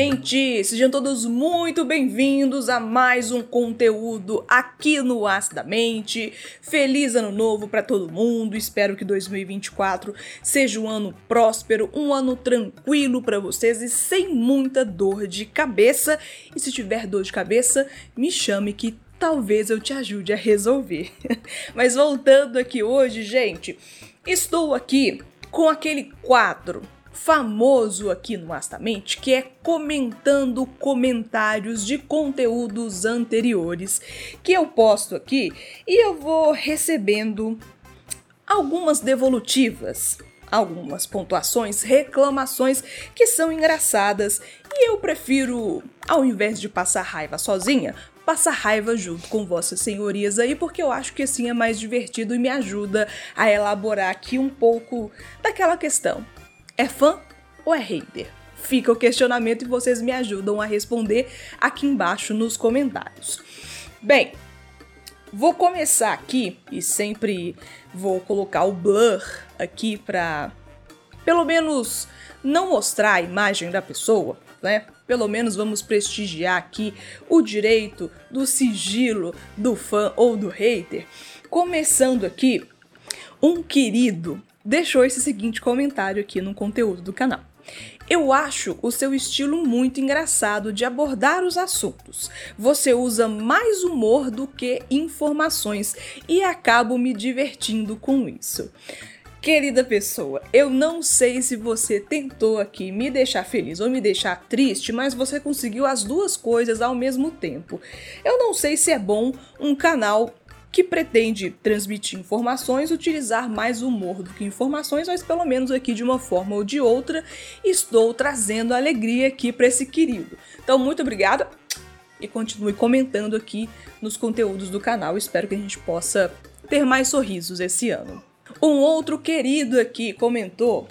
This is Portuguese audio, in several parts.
gente! Sejam todos muito bem-vindos a mais um conteúdo aqui no Acidamente. Feliz ano novo para todo mundo. Espero que 2024 seja um ano próspero, um ano tranquilo para vocês e sem muita dor de cabeça. E se tiver dor de cabeça, me chame que talvez eu te ajude a resolver. Mas voltando aqui hoje, gente, estou aqui com aquele quadro famoso aqui no Astamente, que é comentando comentários de conteúdos anteriores que eu posto aqui e eu vou recebendo algumas devolutivas, algumas pontuações, reclamações que são engraçadas e eu prefiro, ao invés de passar raiva sozinha, passar raiva junto com vossas senhorias aí, porque eu acho que assim é mais divertido e me ajuda a elaborar aqui um pouco daquela questão. É fã ou é hater? Fica o questionamento e vocês me ajudam a responder aqui embaixo nos comentários. Bem, vou começar aqui e sempre vou colocar o blur aqui para pelo menos não mostrar a imagem da pessoa, né? Pelo menos vamos prestigiar aqui o direito do sigilo do fã ou do hater. Começando aqui, um querido deixou esse seguinte comentário aqui no conteúdo do canal. Eu acho o seu estilo muito engraçado de abordar os assuntos. Você usa mais humor do que informações e acabo me divertindo com isso. Querida pessoa, eu não sei se você tentou aqui me deixar feliz ou me deixar triste, mas você conseguiu as duas coisas ao mesmo tempo. Eu não sei se é bom um canal que pretende transmitir informações, utilizar mais humor do que informações, mas pelo menos aqui de uma forma ou de outra estou trazendo alegria aqui para esse querido. Então, muito obrigada e continue comentando aqui nos conteúdos do canal. Espero que a gente possa ter mais sorrisos esse ano. Um outro querido aqui comentou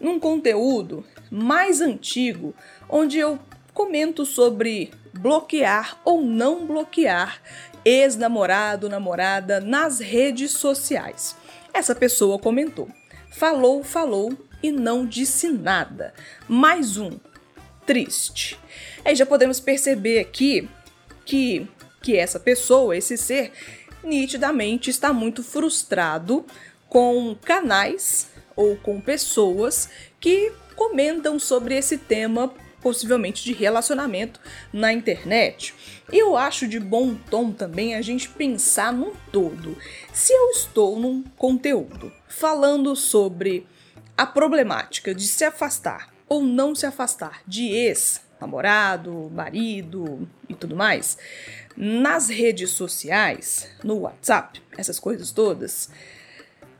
num conteúdo mais antigo, onde eu comento sobre bloquear ou não bloquear ex-namorado, namorada nas redes sociais. Essa pessoa comentou: falou, falou e não disse nada. Mais um. Triste. Aí já podemos perceber aqui que, que essa pessoa, esse ser, nitidamente está muito frustrado com canais ou com pessoas que comentam sobre esse tema possivelmente de relacionamento na internet. E eu acho de bom tom também a gente pensar num todo. Se eu estou num conteúdo falando sobre a problemática de se afastar ou não se afastar de ex, namorado, marido e tudo mais, nas redes sociais, no WhatsApp, essas coisas todas,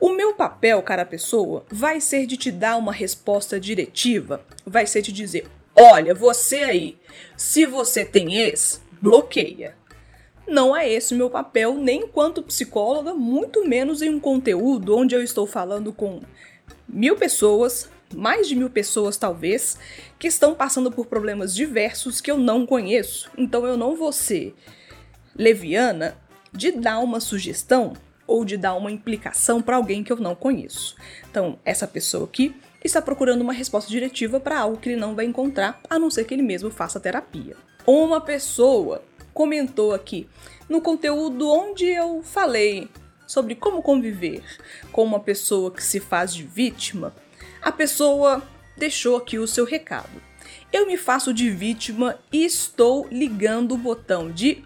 o meu papel, cara pessoa, vai ser de te dar uma resposta diretiva, vai ser te dizer: Olha, você aí, se você tem ex, bloqueia. Não é esse o meu papel, nem enquanto psicóloga, muito menos em um conteúdo onde eu estou falando com mil pessoas, mais de mil pessoas talvez, que estão passando por problemas diversos que eu não conheço. Então eu não vou ser leviana de dar uma sugestão ou de dar uma implicação para alguém que eu não conheço. Então, essa pessoa aqui está procurando uma resposta diretiva para algo que ele não vai encontrar, a não ser que ele mesmo faça terapia. Uma pessoa comentou aqui no conteúdo onde eu falei sobre como conviver com uma pessoa que se faz de vítima, a pessoa deixou aqui o seu recado. Eu me faço de vítima e estou ligando o botão de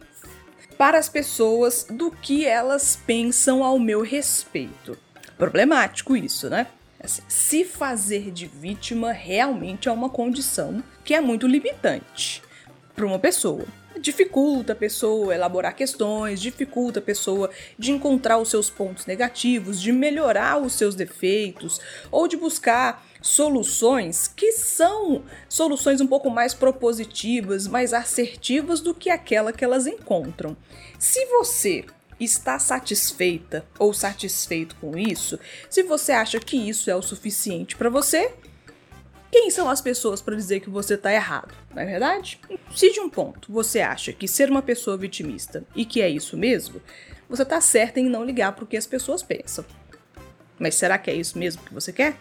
para as pessoas do que elas pensam ao meu respeito. Problemático isso, né? Assim, se fazer de vítima realmente é uma condição que é muito limitante para uma pessoa. Dificulta a pessoa elaborar questões, dificulta a pessoa de encontrar os seus pontos negativos, de melhorar os seus defeitos ou de buscar soluções que são soluções um pouco mais propositivas, mais assertivas do que aquela que elas encontram. Se você está satisfeita ou satisfeito com isso, se você acha que isso é o suficiente para você, quem são as pessoas para dizer que você está errado, não é verdade? Se de um ponto você acha que ser uma pessoa vitimista e que é isso mesmo, você está certa em não ligar para o que as pessoas pensam. Mas será que é isso mesmo que você quer?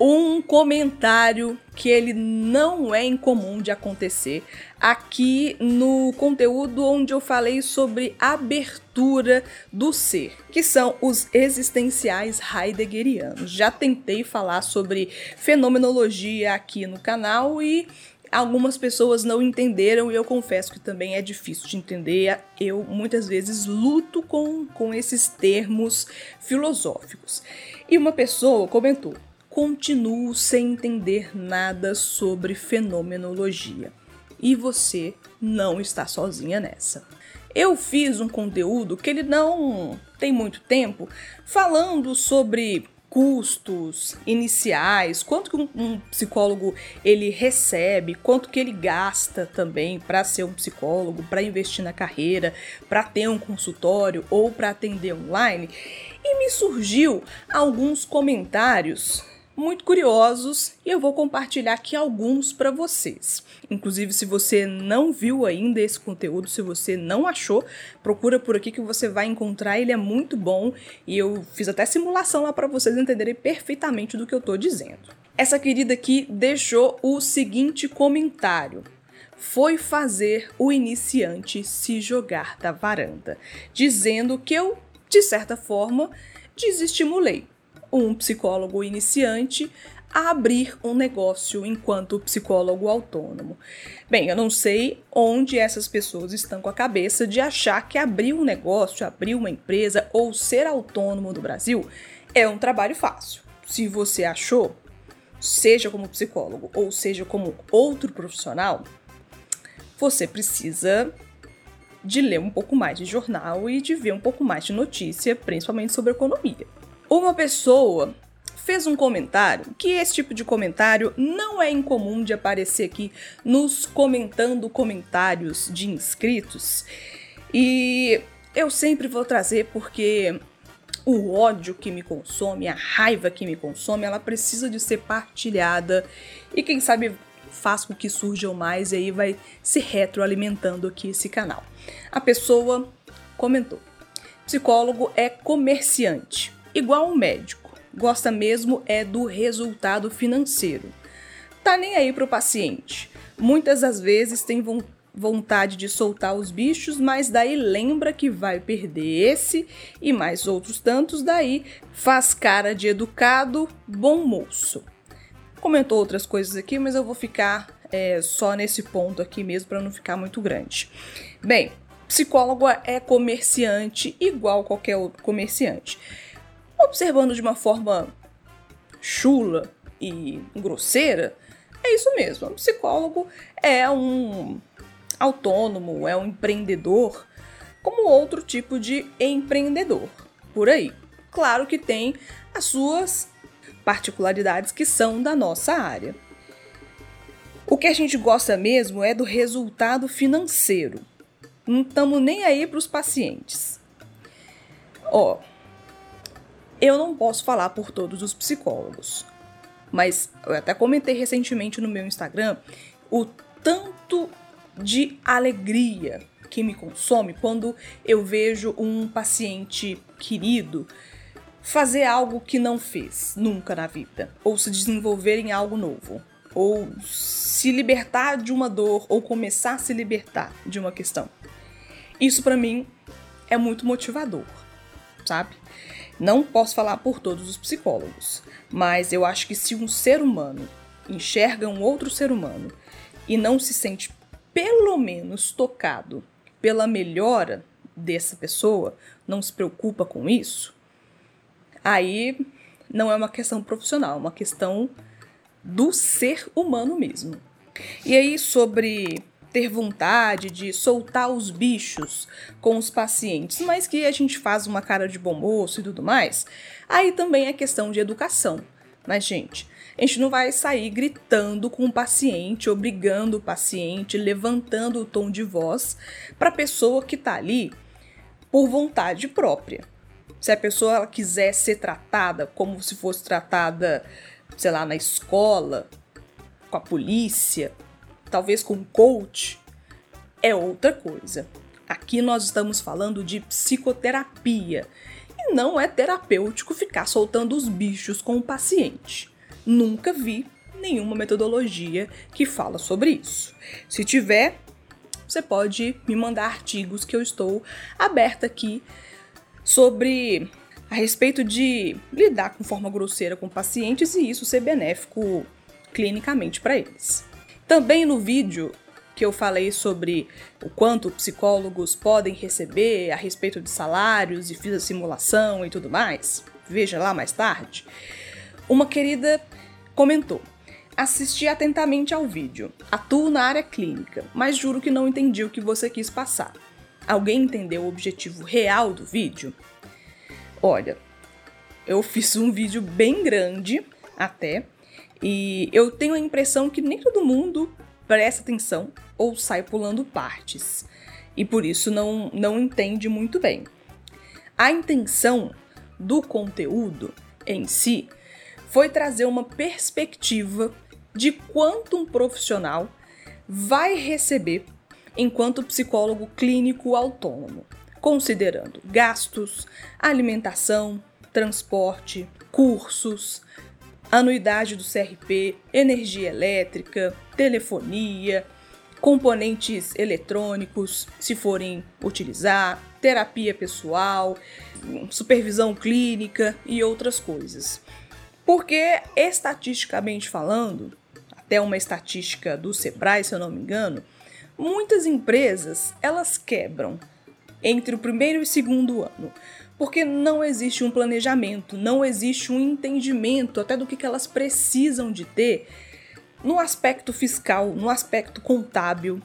Um comentário que ele não é incomum de acontecer aqui no conteúdo onde eu falei sobre abertura do ser, que são os existenciais heideggerianos. Já tentei falar sobre fenomenologia aqui no canal e algumas pessoas não entenderam e eu confesso que também é difícil de entender. Eu muitas vezes luto com, com esses termos filosóficos. E uma pessoa comentou: continuo sem entender nada sobre fenomenologia. E você não está sozinha nessa. Eu fiz um conteúdo que ele não tem muito tempo falando sobre custos iniciais, quanto que um, psicólogo ele recebe, quanto que ele gasta também para ser um psicólogo, para investir na carreira, para ter um consultório ou para atender online. E me surgiu alguns comentários muito curiosos e eu vou compartilhar aqui alguns para vocês. Inclusive, se você não viu ainda esse conteúdo, se você não achou, procura por aqui que você vai encontrar. Ele é muito bom e eu fiz até simulação lá para vocês entenderem perfeitamente do que eu tô dizendo. Essa querida aqui deixou o seguinte comentário foi fazer o iniciante se jogar da varanda, dizendo que eu, de certa forma, desestimulei um psicólogo iniciante a abrir um negócio enquanto psicólogo autônomo. Bem, eu não sei onde essas pessoas estão com a cabeça de achar que abrir um negócio, abrir uma empresa ou ser autônomo no Brasil é um trabalho fácil. Se você achou, seja como psicólogo ou seja como outro profissional, você precisa de ler um pouco mais de jornal e de ver um pouco mais de notícia, principalmente sobre economia. Uma pessoa fez um comentário que esse tipo de comentário não é incomum de aparecer aqui nos comentando comentários de inscritos. E eu sempre vou trazer porque o ódio que me consome, a raiva que me consome, ela precisa de ser partilhada e quem sabe faz com que surjam mais e aí vai se retroalimentando aqui esse canal. A pessoa comentou: psicólogo é comerciante igual um médico, gosta mesmo é do resultado financeiro. Tá nem aí pro paciente. Muitas das vezes tem vontade de soltar os bichos, mas daí lembra que vai perder esse e mais outros tantos, daí faz cara de educado, bom moço. Comentou outras coisas aqui, mas eu vou ficar é, só nesse ponto aqui mesmo para não ficar muito grande. Bem, psicólogo é comerciante igual qualquer outro comerciante observando de uma forma chula e grosseira, é isso mesmo. Um psicólogo é um autônomo, é um empreendedor, como outro tipo de empreendedor por aí. Claro que tem as suas particularidades que são da nossa área. O que a gente gosta mesmo é do resultado financeiro. Não estamos nem aí para os pacientes. Ó, eu não posso falar por todos os psicólogos, mas eu até comentei recentemente no meu Instagram o tanto de alegria que me consome quando eu vejo um paciente querido fazer algo que não fez nunca na vida, ou se desenvolver em algo novo, ou se libertar de uma dor, ou começar a se libertar de uma questão. Isso para mim é muito motivador, sabe? Não posso falar por todos os psicólogos, mas eu acho que se um ser humano enxerga um outro ser humano e não se sente pelo menos tocado pela melhora dessa pessoa, não se preocupa com isso, aí não é uma questão profissional, é uma questão do ser humano mesmo. E aí, sobre ter vontade de soltar os bichos com os pacientes, mas que a gente faz uma cara de bom moço e tudo mais, aí também é questão de educação. Mas, gente, a gente não vai sair gritando com o paciente, obrigando o paciente, levantando o tom de voz para a pessoa que está ali por vontade própria. Se a pessoa quiser ser tratada como se fosse tratada, sei lá, na escola, com a polícia, talvez com coach, é outra coisa. Aqui nós estamos falando de psicoterapia e não é terapêutico ficar soltando os bichos com o paciente. Nunca vi nenhuma metodologia que fala sobre isso. Se tiver, você pode me mandar artigos que eu estou aberta aqui sobre a respeito de lidar com forma grosseira com pacientes e isso ser benéfico clinicamente para eles. Também no vídeo que eu falei sobre o quanto psicólogos podem receber a respeito de salários e fiz a simulação e tudo mais, veja lá mais tarde, uma querida comentou: Assisti atentamente ao vídeo. Atuo na área clínica, mas juro que não entendi o que você quis passar. Alguém entendeu o objetivo real do vídeo? Olha, eu fiz um vídeo bem grande até, e eu tenho a impressão que nem todo mundo presta atenção ou sai pulando partes, e por isso não, não entende muito bem. A intenção do conteúdo em si foi trazer uma perspectiva de quanto um profissional vai receber enquanto psicólogo clínico autônomo, considerando gastos, alimentação, transporte, cursos, anuidade do CRP, energia elétrica, telefonia, componentes eletrônicos, se forem utilizar, terapia pessoal, supervisão clínica e outras coisas. Porque, estatisticamente falando, até uma estatística do Sebrae, se eu não me engano, muitas empresas elas quebram entre o primeiro e o segundo ano, porque não existe um planejamento, não existe um entendimento até do que, que elas precisam de ter no aspecto fiscal, no aspecto contábil,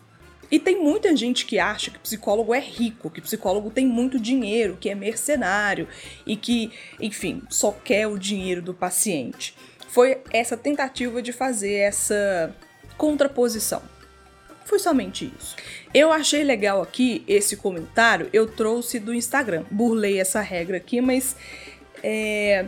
e tem muita gente que acha que psicólogo é rico, que psicólogo tem muito dinheiro, que é mercenário e que, enfim, só quer o dinheiro do paciente. Foi essa tentativa de fazer essa contraposição. Foi somente isso. Eu achei legal aqui esse comentário, eu trouxe do Instagram. Burlei essa regra aqui, mas é,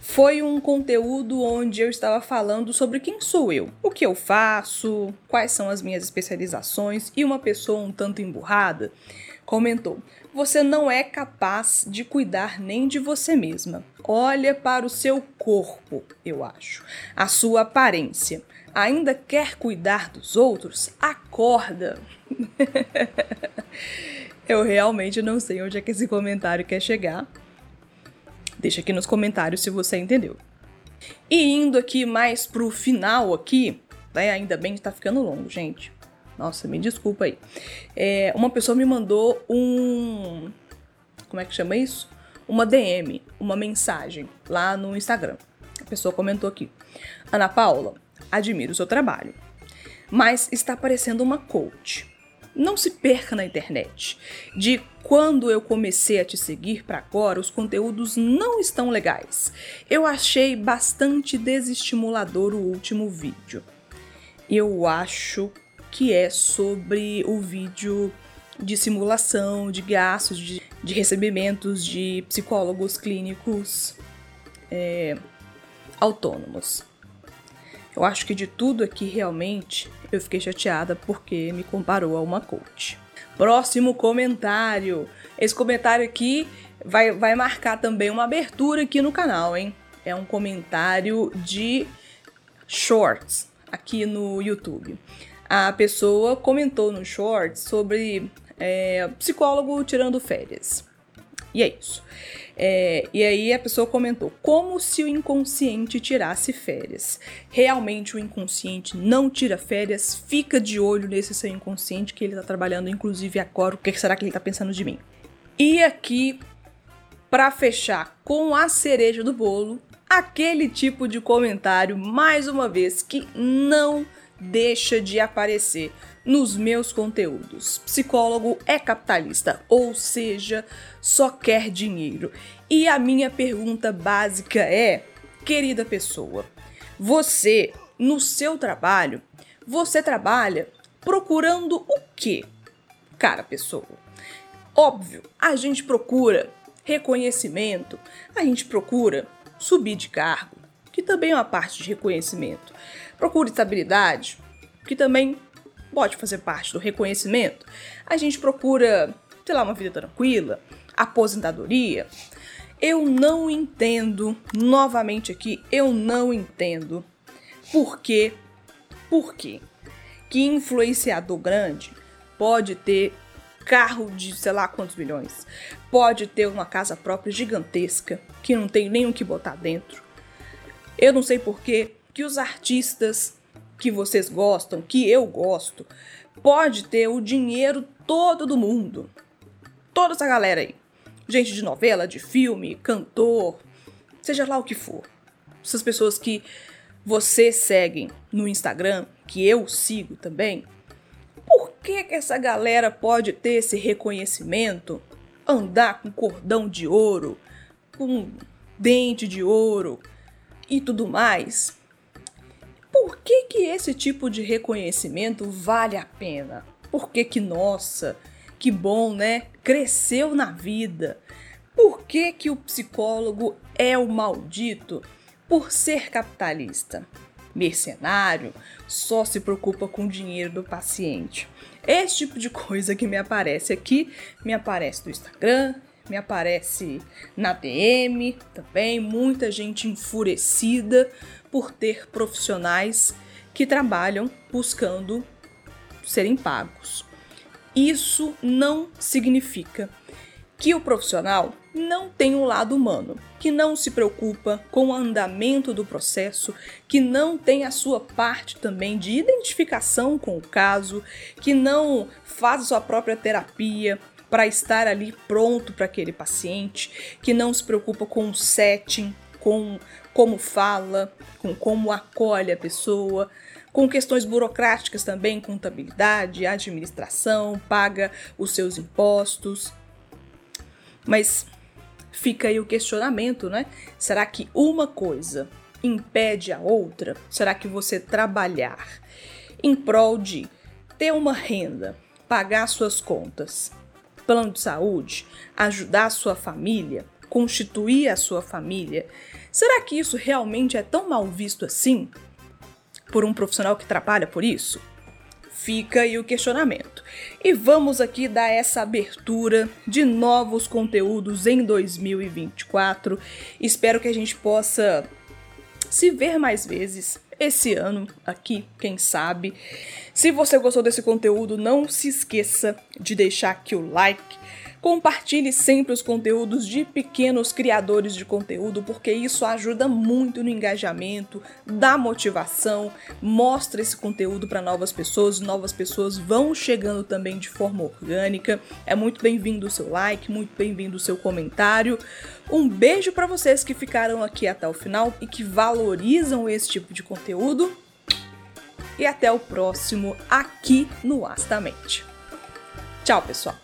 foi um conteúdo onde eu estava falando sobre quem sou eu, o que eu faço, quais são as minhas especializações, e uma pessoa um tanto emburrada comentou: Você não é capaz de cuidar nem de você mesma. Olha para o seu corpo, eu acho, a sua aparência. Ainda quer cuidar dos outros? Acorda! eu realmente não sei onde é que esse comentário quer chegar, Deixa aqui nos comentários se você entendeu. E indo aqui mais pro final aqui, né, ainda bem que tá ficando longo, gente. Nossa, me desculpa aí. É, uma pessoa me mandou um... Como é que chama isso? Uma DM, uma mensagem lá no Instagram. A pessoa comentou aqui. Ana Paula, admiro o seu trabalho, mas está parecendo uma coach não se perca na internet. De quando eu comecei a te seguir para agora, os conteúdos não estão legais. Eu achei bastante desestimulador o último vídeo. Eu acho que é sobre o vídeo de simulação, de gastos, de, de recebimentos de psicólogos clínicos é, autônomos. Eu acho que de tudo aqui realmente eu fiquei chateada porque me comparou a uma coach. Próximo comentário. Esse comentário aqui vai, vai marcar também uma abertura aqui no canal, hein? É um comentário de shorts aqui no YouTube. A pessoa comentou no shorts sobre é, psicólogo tirando férias. E é isso. É, e aí a pessoa comentou: como se o inconsciente tirasse férias. Realmente o inconsciente não tira férias, fica de olho nesse seu inconsciente que ele está trabalhando, inclusive agora. O que será que ele está pensando de mim? E aqui, para fechar com a cereja do bolo, aquele tipo de comentário, mais uma vez, que não deixa de aparecer nos meus conteúdos. Psicólogo é capitalista, ou seja, só quer dinheiro. E a minha pergunta básica é: querida pessoa, você, no seu trabalho, você trabalha procurando o quê? Cara, pessoa. Óbvio, a gente procura reconhecimento, a gente procura subir de cargo, que também é uma parte de reconhecimento. Procura estabilidade, que também pode fazer parte do reconhecimento. A gente procura, sei lá, uma vida tranquila, aposentadoria. Eu não entendo, novamente aqui, eu não entendo por quê, por quê que influenciador grande pode ter carro de sei lá quantos milhões, pode ter uma casa própria gigantesca que não tem nem o que botar dentro. Eu não sei por que que os artistas que vocês gostam, que eu gosto, pode ter o dinheiro todo do mundo. Toda essa galera aí. Gente de novela, de filme, cantor, seja lá o que for. Essas pessoas que vocês seguem no Instagram, que eu sigo também, por que, que essa galera pode ter esse reconhecimento? Andar com cordão de ouro, com dente de ouro e tudo mais? Por que, que esse tipo de reconhecimento vale a pena? Por que que, nossa, que bom, né? Cresceu na vida. Por que que o psicólogo é o maldito? Por ser capitalista. Mercenário, só se preocupa com o dinheiro do paciente. Esse tipo de coisa que me aparece aqui, me aparece no Instagram, me aparece na DM também, muita gente enfurecida por ter profissionais que trabalham buscando serem pagos. Isso não significa que o profissional não tem um lado humano, que não se preocupa com o andamento do processo, que não tem a sua parte também de identificação com o caso, que não faz a sua própria terapia para estar ali pronto para aquele paciente, que não se preocupa com o setting, com como fala, com como acolhe a pessoa, com questões burocráticas também, contabilidade, administração, paga os seus impostos. Mas fica aí o questionamento, né? Será que uma coisa impede a outra? Será que você trabalhar em prol de ter uma renda, pagar suas contas, plano de saúde, ajudar a sua família, constituir a sua família, será que isso realmente é tão mal visto assim? por um profissional que trabalha por isso? Fica aí o questionamento. E vamos aqui dar essa abertura de novos conteúdos em 2024. Espero que a gente possa se ver mais vezes esse ano aqui, quem sabe. Se você gostou desse conteúdo, não se esqueça de deixar aqui o like Compartilhe sempre os conteúdos de pequenos criadores de conteúdo, porque isso ajuda muito no engajamento, dá motivação, mostra esse conteúdo para novas pessoas, novas pessoas vão chegando também de forma orgânica. É muito bem-vindo o seu like, muito bem-vindo o seu comentário. Um beijo para vocês que ficaram aqui até o final e que valorizam esse tipo de conteúdo. E até o próximo aqui no Astamente. Tchau, pessoal!